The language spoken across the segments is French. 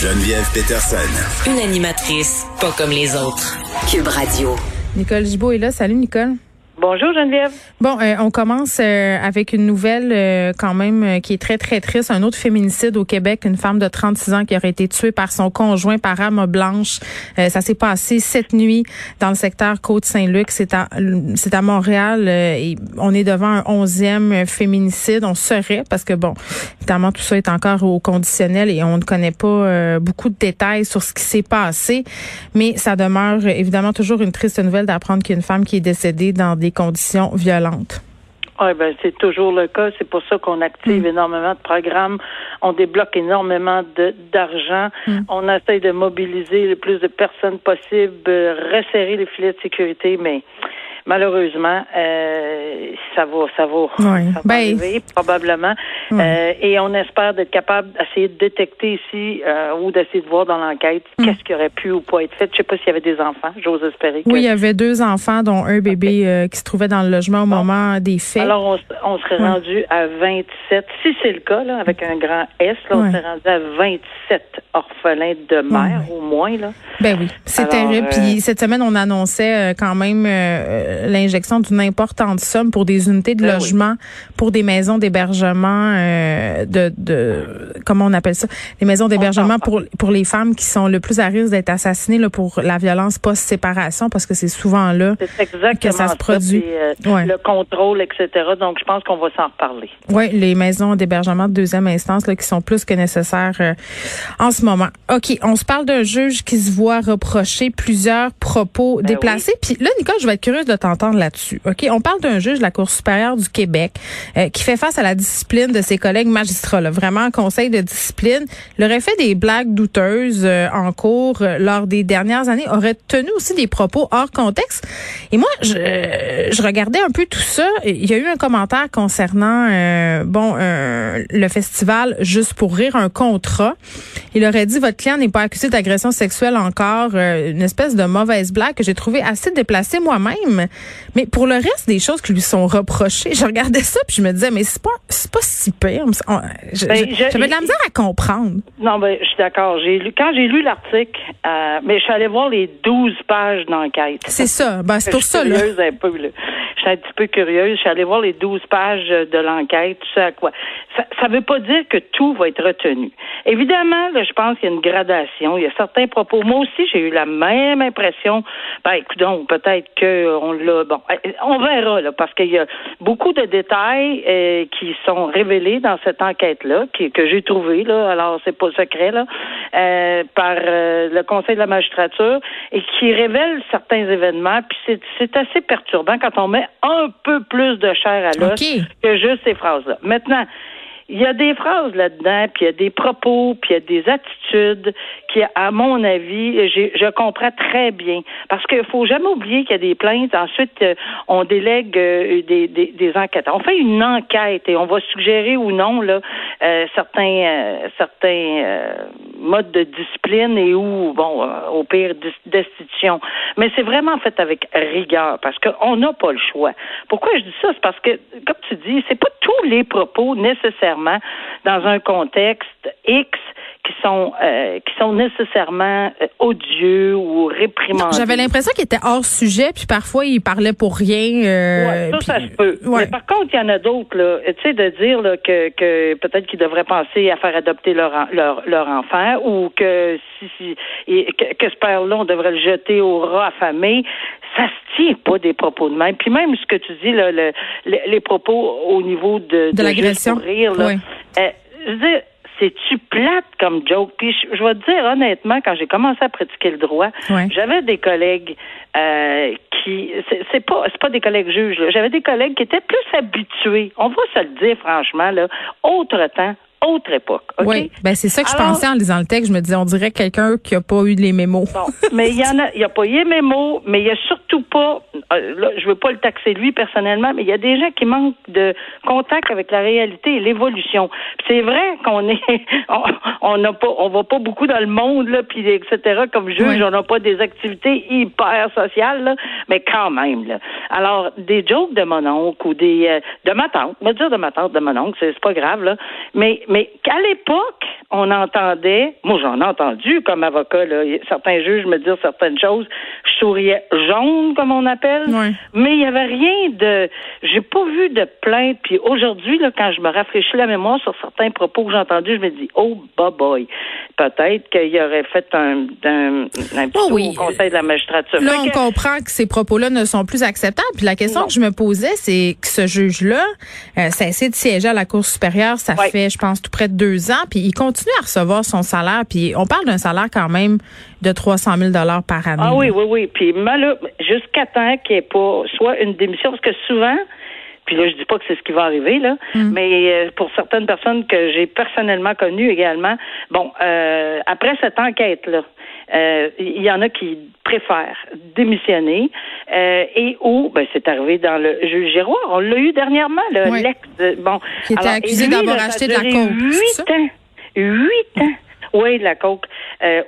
Geneviève Peterson. Une animatrice pas comme les autres. Cube Radio. Nicole Gibault est là. Salut Nicole. Bonjour Geneviève. Bon, euh, on commence euh, avec une nouvelle euh, quand même qui est très très triste. Un autre féminicide au Québec, une femme de 36 ans qui aurait été tuée par son conjoint par arme blanche. ça s'est passé cette nuit dans le secteur Côte-Saint-Luc. C'est à c'est à Montréal. et on est devant un onzième féminicide. On serait parce que bon, évidemment tout ça est encore au conditionnel et on ne connaît pas beaucoup de détails sur ce qui s'est passé. Mais ça demeure évidemment toujours une triste nouvelle d'apprendre qu'il y a une femme qui est décédée dans des conditions violentes. Oui, ben c'est toujours le cas. C'est pour ça qu'on active mm. énormément de programmes. On débloque énormément d'argent. Mm. On essaie de mobiliser le plus de personnes possible, resserrer les filets de sécurité, mais malheureusement, euh, ça va, ça va, ça va ben, arriver probablement. Euh, et on espère d'être capable d'essayer de détecter ici euh, ou d'essayer de voir dans l'enquête mm. qu'est-ce qui aurait pu ou pas être fait. Je sais pas s'il y avait des enfants. J'ose espérer. Oui, il y avait deux enfants, dont un bébé qui se trouvait dans le logement au moment des faits. Alors, on, on serait rendu à 27. Si c'est le cas, là, avec un grand S, là, on serait rendu à 27 orphelins de mère, au moins. Là. Ben oui, c'est terrible. Puis cette semaine, on annonçait quand même l'injection d'une importante somme pour des unités de ben logement, pour des maisons d'hébergement, euh, de, de comment on appelle ça, les maisons d'hébergement pour pour les femmes qui sont le plus à risque d'être assassinées là, pour la violence post-séparation, parce que c'est souvent là que ça se produit. Euh, le contrôle, etc. Donc, je pense qu'on va s'en reparler. Oui, les maisons d'hébergement de deuxième instance là, qui sont plus que nécessaires euh, en ce moment. OK, on se parle d'un juge qui se voit reprocher plusieurs propos ben déplacés. Puis là, Nicole, je vais être curieuse de t'entendre là-dessus. On parle d'un juge de la Cour supérieure du Québec euh, qui fait face à la discipline de ses collègues magistrats. Là, vraiment, conseil de discipline. Il aurait fait des blagues douteuses euh, en cours euh, lors des dernières années, aurait tenu aussi des propos hors contexte. Et moi, je, je regardais un peu tout ça. Il y a eu un commentaire concernant bon le festival Juste pour rire, un contrat. Il aurait dit votre client n'est pas accusé d'agression sexuelle encore, une espèce de mauvaise blague que j'ai trouvé assez déplacée moi-même. Mais pour le reste des choses qui lui sont reprochées, je regardais ça puis je me disais mais c'est pas c'est pas si pire. Ben, j'avais de la misère à comprendre. Non, ben je suis d'accord. J'ai lu quand j'ai lu l'article, euh, mais je suis allée voir les 12 pages d'enquête. C'est ça. Ben, c'est pour ça là. Un peu, là. Je suis un petit peu curieuse. Je suis allée voir les 12 pages de l'enquête, tu sais à quoi. Ça ne veut pas dire que tout va être retenu. Évidemment, là, je pense qu'il y a une gradation. Il y a certains propos. Moi aussi, j'ai eu la même impression. Ben, écoute, peut-être qu'on l'a. Bon, on verra, là, parce qu'il y a beaucoup de détails euh, qui sont révélés dans cette enquête-là, que j'ai trouvé, là. Alors, c'est pas secret, là, euh, par euh, le Conseil de la magistrature et qui révèlent certains événements. Puis c'est assez perturbant quand on met un peu plus de chair à l'os que juste ces phrases-là. Maintenant, il y a des phrases là-dedans, puis il y a des propos, puis il y a des attitudes qui, à mon avis, je comprends très bien. Parce qu'il faut jamais oublier qu'il y a des plaintes. Ensuite, euh, on délègue euh, des, des, des, enquêtes. On fait une enquête et on va suggérer ou non là euh, certains certains modes de discipline et ou bon au pire destitution. Mais c'est vraiment fait avec rigueur parce qu'on n'a pas le choix. Pourquoi je dis ça? C'est parce que comme tu dis, c'est pas tous les propos dans un contexte X qui sont euh, qui sont nécessairement euh, odieux ou réprimandés. J'avais l'impression qu'il était hors sujet, puis parfois il parlait pour rien. Euh, ça, ça se peut. Mais par contre, il y en a d'autres là. Tu sais, de dire là, que, que peut-être qu'ils devraient penser à faire adopter leur leur, leur enfant ou que si, si que, que, ce père-là on devrait le jeter au rat affamé. Ça se tient pas des propos de même. Puis même ce que tu dis là, le, les propos au niveau de de, l'agression. Rire, là, euh, je veux dire, c'est-tu plate comme joke? Puis je, vais te dire honnêtement, quand j'ai commencé à pratiquer le droit, j'avais des collègues euh, qui c'est pas c'est pas des collègues juges, j'avais des collègues qui étaient plus habitués, on va se le dire franchement, là, autre temps, autre époque. Oui, ben c'est ça que je pensais en lisant le texte. Je me disais, on dirait quelqu'un qui a pas eu les mémos. Bon, mais il y en a, il y a pas eu les mémos, mais il y a surtout pas. Euh, là, je veux pas le taxer lui personnellement, mais il y a des gens qui manquent de contact avec la réalité et l'évolution. C'est vrai qu'on est, on n'a pas, on va pas beaucoup dans le monde là, puis etc. Comme juge, on n'a pas des activités hyper sociales, là, mais quand même là. Alors des jokes de mon oncle ou des euh, de ma tante, va dire de ma tante, de mon oncle, c'est pas grave là, mais mais qu'à l'époque, on entendait, moi j'en ai entendu comme avocat, là, certains juges me disent certaines choses, je souriais jaune, comme on appelle, mais il n'y avait rien de, j'ai pas vu de plainte, puis aujourd'hui, là, quand je me rafraîchis la mémoire sur certains propos que j'ai entendus, je me dis, oh, bah boy, peut-être qu'il aurait fait un, un, un petit oh conseil de la magistrature. Là, on comprend que ces propos-là ne sont plus acceptables, puis la question que je me posais, c'est que ce juge-là, euh, ça essaie de siéger à la Cour supérieure, ça fait, je pense, tout près de deux ans, puis il continue à recevoir son salaire, puis on parle d'un salaire quand même de 300 000 dollars par année. Ah oui, oui, oui. Puis jusqu'à temps qu'il n'y ait pas soit une démission, parce que souvent, puis là, je dis pas que c'est ce qui va arriver, là, mm. mais euh, pour certaines personnes que j'ai personnellement connues également, bon, euh, après cette enquête-là, euh, il y en a qui préfèrent démissionner et où, ben, c'est arrivé dans le juge Giroir, on l'a eu dernièrement, le l'ex, bon, qui était accusé d'avoir acheté de la coke. Huit ans, huit ans, oui, de la coke,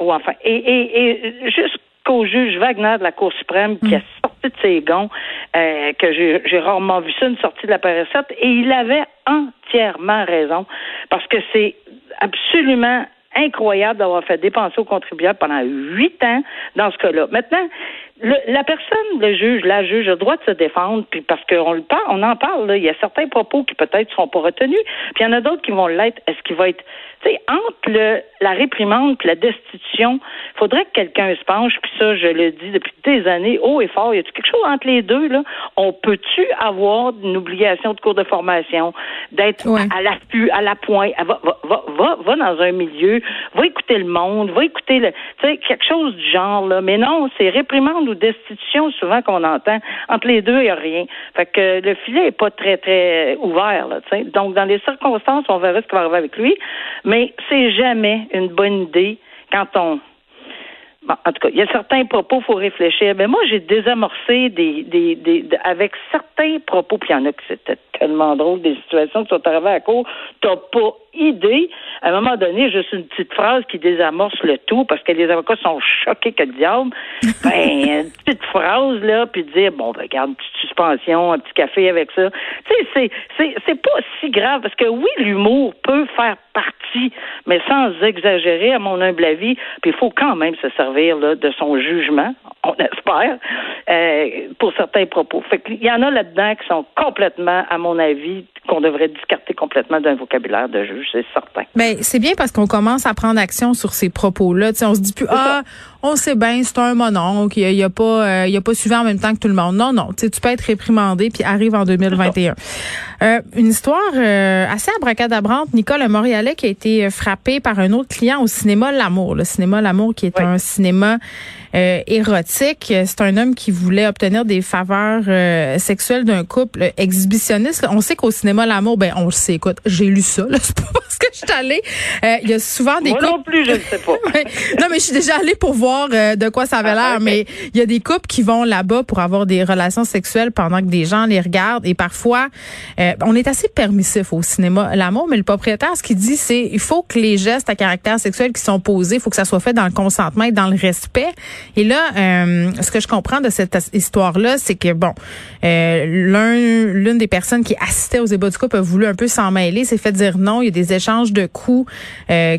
ou enfin, et, et, et jusqu'au juge Wagner de la Cour suprême qui a mm. sorti de ses gonds, que j'ai rarement vu ça, une sortie de la PS7, et il avait entièrement raison, parce que c'est absolument incroyable d'avoir fait dépenser aux contribuables pendant huit ans dans ce cas-là. Maintenant, la personne, le juge, la juge a le droit de se défendre, puis parce qu'on le parle, on en parle, là, il y a certains propos qui peut-être seront pas retenus, puis il y en a d'autres qui vont l'être. Est-ce qu'il va être, tu sais, entre le, la réprimande et la destitution, il faudrait que quelqu'un se penche, puis ça, je le dis depuis des années, haut et fort, il y a quelque chose entre les deux, là? On peut-tu avoir une obligation de cours de formation, d'être à l'affût, à la pointe, va, va, va, va, dans un milieu, va écouter le monde, va écouter le, tu sais, quelque chose du genre, là. Mais non, c'est réprimande ou destitution, souvent qu'on entend. Entre les deux, il n'y a rien. Fait que le filet n'est pas très, très ouvert. Là, Donc, dans les circonstances, on verra ce qui va arriver avec lui. Mais c'est jamais une bonne idée quand on en tout cas, il y a certains propos, faut réfléchir. Mais moi, j'ai désamorcé des, des, avec certains propos, puis il y en a qui c'était tellement drôle, des situations qui sont arrivées à court, t'as pas idée. À un moment donné, juste une petite phrase qui désamorce le tout parce que les avocats sont choqués que le diable. Ben, une petite phrase, là, puis dire, bon, ben, regarde, une petite suspension, un petit café avec ça. Tu sais, c'est, c'est, c'est pas si grave parce que oui, l'humour peut faire partie, mais sans exagérer, à mon humble avis, puis il faut quand même se servir, là, de son jugement, on espère, euh, pour certains propos. Fait qu'il y en a là-dedans qui sont complètement, à mon avis, qu'on devrait discarter complètement d'un vocabulaire de juge, c'est certain. Mais ben, c'est bien parce qu'on commence à prendre action sur ces propos-là. on se dit plus ah, on sait bien, c'est un mononcle, il n'y a, pas euh, il a pas suivi en même temps que tout le monde. Non, non, tu peux être réprimandé puis arrive en 2021. Euh, une histoire euh, assez abracadabrante. Nicole Montréalais qui a été frappé par un autre client au cinéma L'Amour. Le cinéma L'Amour qui est un cinéma érotique. C'est un homme qui voulait obtenir des faveurs sexuelles d'un couple exhibitionniste. On sait qu'au cinéma L'Amour, ben on le sait. Écoute, j'ai lu ça. C'est pas parce que je suis allée. Il y a souvent des Moi couples... non plus, je ne sais pas. non, mais je suis déjà allée pour voir euh, de quoi ça avait l'air, ah, mais il y a des couples qui vont là-bas pour avoir des relations sexuelles pendant que des gens les regardent et parfois euh, on est assez permissif au cinéma l'amour, mais le propriétaire ce qu'il dit c'est il faut que les gestes à caractère sexuel qui sont posés, il faut que ça soit fait dans le consentement et dans le respect. Et là, euh, ce que je comprends de cette histoire-là, c'est que bon, l'un l'une des personnes qui assistait aux ébats du couple a voulu un peu s'en mêler, s'est fait dire non. Il y a des échanges de coups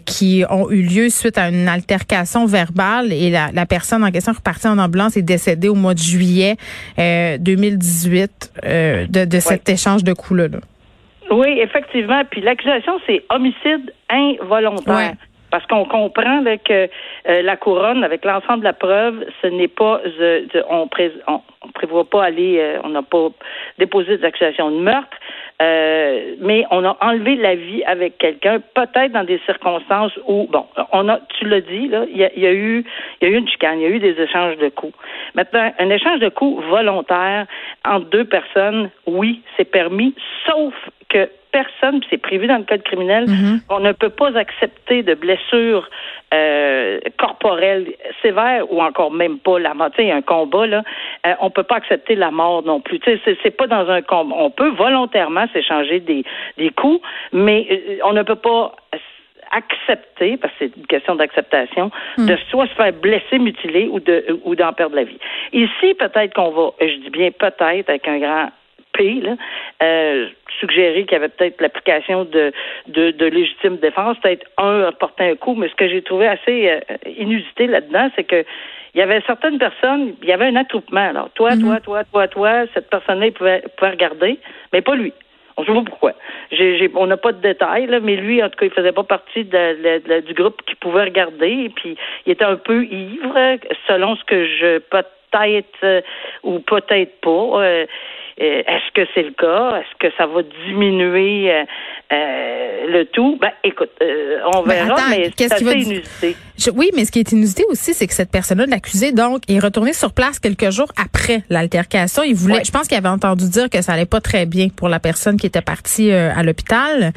qui ont eu lieu suite à une altercation verbale et la, la, personne en question repartie en ambulance est décédée au mois de juillet 2018 euh, euh, de, de cet échange de coups-là. Oui, effectivement. Puis l'accusation, c'est homicide involontaire. Parce qu'on comprend que euh, la couronne, avec l'ensemble de la preuve, ce n'est pas, on, on, prévoit pas aller, on n'a pas déposé des accusations de meurtre, euh, mais on a enlevé la vie avec quelqu'un, peut-être dans des circonstances où, bon, on a, tu l'as dit, là, il y a, eu, il y a eu une chicane, il y a eu des échanges de coups. Maintenant, un échange de coups volontaire entre deux personnes, oui, c'est permis, sauf que personne, c'est prévu dans le code criminel, Mhm. on ne peut pas accepter de blessures euh, corporelles sévères ou encore même pas la mort. Tu sais, un combat là, euh, on peut pas accepter la mort non plus. Tu sais, c'est, pas dans un combat. On peut volontairement s'échanger des des coups, mais euh, on ne peut pas accepter, parce que c'est une question d'acceptation, de soit se faire blesser, mutiler ou de ou d'en perdre la vie. Ici, peut-être qu'on va, je dis bien peut-être avec un grand P, là, euh, suggérer qu'il y avait peut-être l'application de, de, de légitime défense, peut-être un a porté un coup, mais ce que j'ai trouvé assez euh, inusité là-dedans, c'est que il y avait certaines personnes, il y avait un attroupement. Alors, toi, toi, toi, toi, toi, cette personne-là, il pouvait, pouvait regarder, mais pas lui. On ne sait pas pourquoi. On n'a pas de détails, là, mais lui, en tout cas, il faisait pas partie de, de du groupe qui pouvait regarder. Et puis, il était un peu ivre, selon ce que je peut-être euh, ou peut-être pas. euh, est-ce que c'est le cas? Est-ce que ça va diminuer euh, euh, le tout? Ben, écoute, euh, on Ben, verra, attends, mais c'est assez dire? inusité. Je- oui, mais ce qui est inusité aussi, c'est que cette personne-là, l'accusé, donc, est retourné sur place quelques jours après l'altercation. Il voulait, Ouais. je pense qu'il avait entendu dire que ça allait pas très bien pour la personne qui était partie euh, à l'hôpital.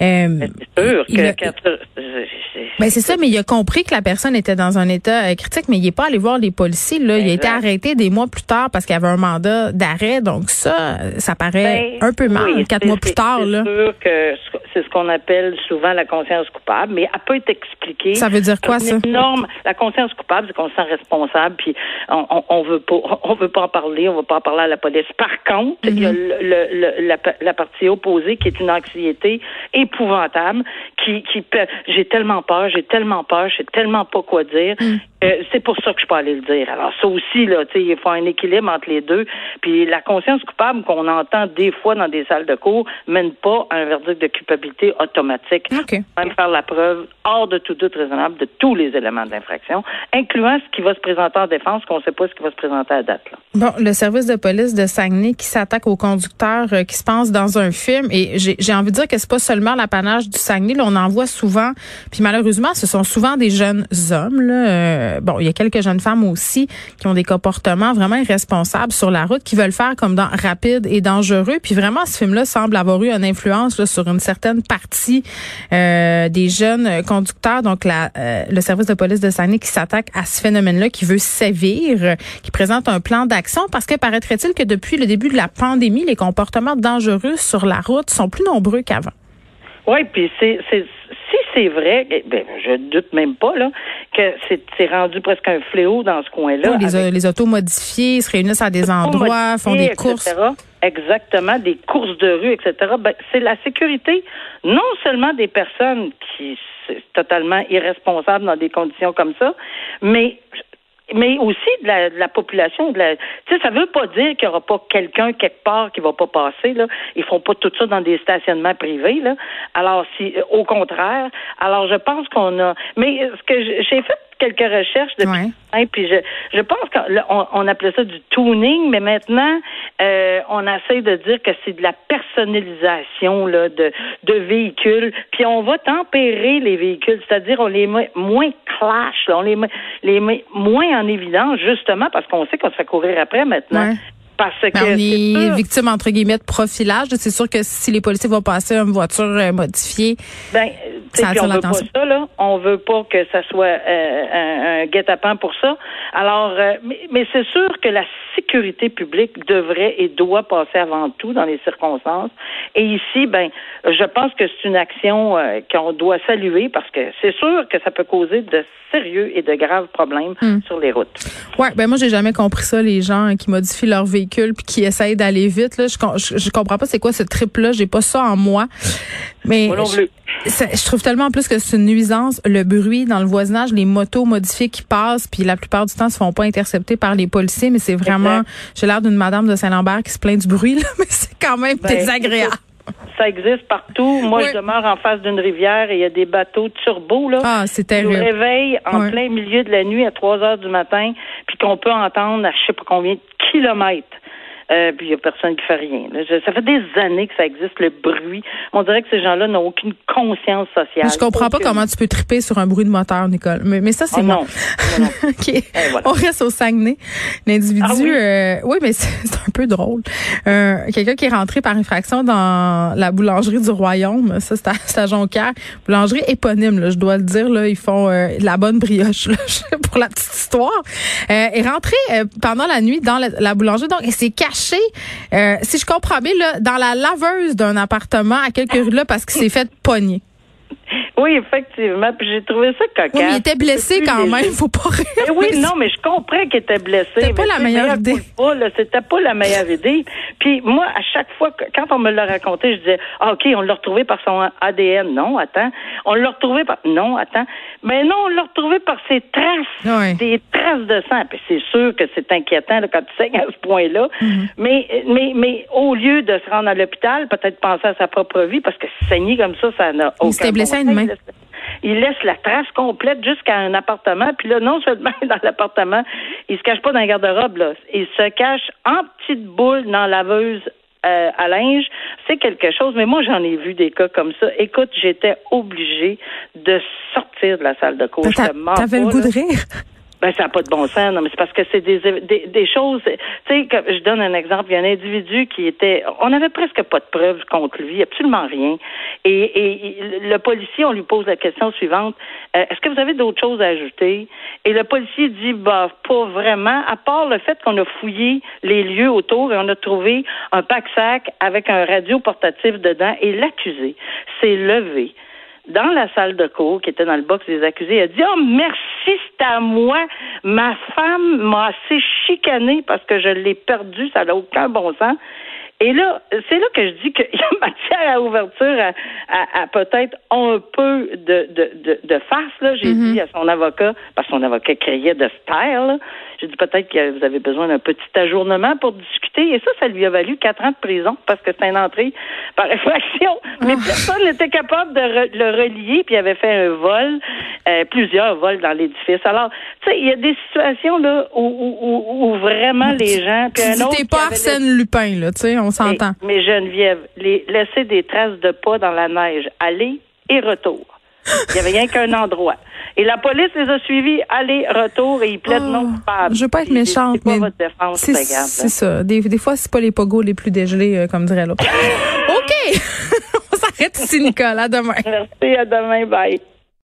Euh, C'est sûr il que a- quand tu- c'est- ben c'est ça, mais il a compris que la personne était dans un état euh, critique, mais il est pas allé voir les policiers. Là, il a été arrêté des mois plus tard parce qu'il avait un mandat d'arrêt. Donc ça, euh, ça paraît Ben, un peu mal, oui, quatre mois plus tard. C'est sûr que ce- c'est ce qu'on appelle souvent la conscience coupable, mais elle peut être expliquée. Ça veut dire quoi, ça? énorme- la conscience coupable, c'est qu'on se sent responsable, puis on, on, on veut pas, on veut pas en parler, on veut pas en parler à la police. Par contre, il y a le, le- le- la, la partie opposée qui est une anxiété épouvantable, qui, qui peut- j'ai tellement peur, j'ai tellement peur, je sais tellement pas quoi dire. Euh, c'est pour ça que je peux aller le dire. Alors ça aussi là, tu sais, il faut un équilibre entre les deux. Puis la conscience coupable qu'on entend des fois dans des salles de cours mène pas à un verdict de culpabilité automatique. OK. Même faire la preuve hors de tout doute raisonnable de tous les éléments de l'infraction, incluant ce qui va se présenter en défense, qu'on ne sait pas ce qui va se présenter à date. Là. Bon, le service de police de Saguenay qui s'attaque aux conducteurs euh, qui se pensent dans un film et j'ai j'ai envie de dire que c'est pas seulement l'apanage du Saguenay, là, on en voit souvent. Puis malheureusement, ce sont souvent des jeunes hommes là. Euh, bon, il y a quelques jeunes femmes aussi qui ont des comportements vraiment irresponsables sur la route qui veulent faire comme dans Rapide et dangereux. Puis vraiment ce film-là semble avoir eu une influence sur une certaine partie euh, des jeunes conducteurs donc la, euh, le service de police de Saguenay qui s'attaque à ce phénomène-là qui veut sévir, qui présente un plan d'action parce que paraîtrait-il que depuis le début de la pandémie, les comportements dangereux sur la route sont plus nombreux qu'avant? Oui, puis c'est, c'est, vrai, ben, je doute même pas là, que c'est, c'est rendu presque un fléau dans ce coin-là. Oui, les, avec- les autos modifiées se réunissent à des endroits, font des etc., courses. Exactement, des courses de rue, etc. Ben, c'est la sécurité, non seulement des personnes qui sont totalement irresponsables dans des conditions comme ça, mais mais aussi de la, de la population. De la, tu sais, ça veut pas dire qu'il y aura pas quelqu'un quelque part qui va pas passer. Là, ils font pas tout ça dans des stationnements privés. Là. Alors, si, au contraire. Alors, je pense qu'on a. Mais ce que j'ai fait quelques recherches depuis Ouais. Puis je, je pense qu'on on, appelait ça du tuning, mais maintenant, euh, on essaie de dire que c'est de la personnalisation là, de, de véhicules. Puis on va tempérer les véhicules, c'est-à-dire on les met moins clash, là, on les met, les met moins en évidence, justement parce qu'on sait qu'on se fait courir après maintenant. Ouais. Parce que Ben, on c'est est sûr- victime entre guillemets de profilage. C'est sûr que si les policiers vont passer une voiture euh, modifiée, Ben, puis on veut pas ça, là. On veut pas que ça soit euh, un, un guet-apens pour ça. Alors, euh, mais, mais c'est sûr que la sécurité publique devrait et doit passer avant tout dans les circonstances. Et ici, ben, je pense que c'est une action euh, qu'on doit saluer parce que c'est sûr que ça peut causer de sérieux et de graves problèmes Hmm. sur les routes. Ouais, ben moi j'ai jamais compris ça les gens qui modifient leur véhicule puis qui essayent d'aller vite là, je, je, je comprends pas c'est quoi ce trip là, j'ai pas ça en moi. Mais Moi non je, plus. Ça- je trouve tellement en plus que c'est une nuisance le bruit dans le voisinage, les motos modifiées qui passent puis la plupart du temps se font pas intercepter par les policiers mais c'est vraiment j'ai l'air d'une madame de Saint-Lambert qui se plaint du bruit là, mais c'est quand même Ben, désagréable. Ça existe partout. Moi, Oui. je demeure en face d'une rivière et il y a des bateaux turbo, là. Ah, c'est qui nous terrible. réveille en plein milieu de la nuit à 3 heures du matin, puis qu'on peut entendre à je sais pas combien de kilomètres. Euh, puis il y a personne qui fait rien. ça fait des années que ça existe, le bruit. On dirait que ces gens-là n'ont aucune conscience sociale. Je comprends pas comment tu peux triper sur un bruit de moteur, Nicole. Mais, mais ça, c'est oh, moi. Non. OK. On reste au Saguenay. L'individu, ah oui? Euh, oui? mais c'est un peu drôle. Euh, Quelqu'un qui est rentré par infraction dans la boulangerie du Royaume, ça, c'est à, à Jonquière. Boulangerie éponyme, là, je dois le dire. Là, ils font euh, la bonne brioche, là, pour la petite histoire. Euh, est rentré euh, pendant la nuit dans la, boulangerie. Donc, il s'est caché, euh, si je comprends bien, là, dans la laveuse d'un appartement à quelques rues là parce qu'il s'est fait pogner. Oui, effectivement. Puis j'ai trouvé ça cocasse. Oui, il était blessé quand même, faut pas rire. Eh oui, non, mais je comprends qu'il était blessé. C'était pas la meilleure idée. C'était pas la meilleure idée. Puis moi, à chaque fois, quand on me l'a raconté, je disais, ah, OK, on l'a retrouvé par son ADN. Non, attends. On l'a retrouvé par... Non, attends. Mais non, on l'a retrouvé par ses traces. Des traces de sang. Puis c'est sûr que c'est inquiétant quand tu saignes à ce point-là. Mm-hmm. mais, mais, mais au lieu de se rendre à l'hôpital, peut-être penser à sa propre vie, parce que saigner comme ça, ça n'a aucun... Blessé main il laisse la trace complète jusqu'à un appartement. Puis là, non seulement dans l'appartement, il se cache pas dans le garde-robe, là. Il se cache en petite boule dans la laveuse euh, à linge, c'est quelque chose. Mais moi, j'en ai vu des cas comme ça. Écoute, j'étais obligée de sortir de la salle de cours. T'avais le goût de rire? Ben, ça n'a pas de bon sens, non, mais c'est parce que c'est des, des, des, choses. Tu sais, je donne un exemple. Il y a un individu qui était. On n'avait presque pas de preuves contre lui, absolument rien. Et, et, le policier, on lui pose la question suivante euh, Est-ce que vous avez d'autres choses à ajouter? Et le policier dit Bah, pas vraiment, à part le fait qu'on a fouillé les lieux autour et on a trouvé un pack-sac avec un radio portatif dedans. Et l'accusé s'est levé dans la salle de cours, qui était dans le box des accusés, a dit Oh merci, c'est à moi. Ma femme m'a assez chicané parce que je l'ai perdu, ça n'a aucun bon sens. Et là, c'est là que je dis qu'il y a matière à ouverture à, à, peut-être un peu de, de, de, de face. Là. J'ai mm-hmm. dit à son avocat, parce que son avocat criait de taire, j'ai dit peut-être que vous avez besoin d'un petit ajournement pour discuter. Et ça, ça lui a valu quatre ans de prison parce que c'est une entrée par effraction. Mais personne n'était capable de le relier, puis il avait fait un vol, euh, plusieurs vols dans l'édifice. Alors, tu sais, il y a des situations là où, où, où, vraiment les gens... Puis un autre pas Arsène Lupin, là, tu sais, on s'entend. Mais, Geneviève, les, laisser des traces de pas dans la neige, aller et retour. Il n'y avait rien qu'un endroit. Et la police les a suivis, aller-retour, et ils plaident oh, non coupable. Je veux pas être méchante, mais c'est ça. Des, des fois, c'est pas les pogos les plus dégelés, euh, comme dirait l'autre. OK! On s'arrête ici, Nicole. À demain. Merci, à demain. Bye.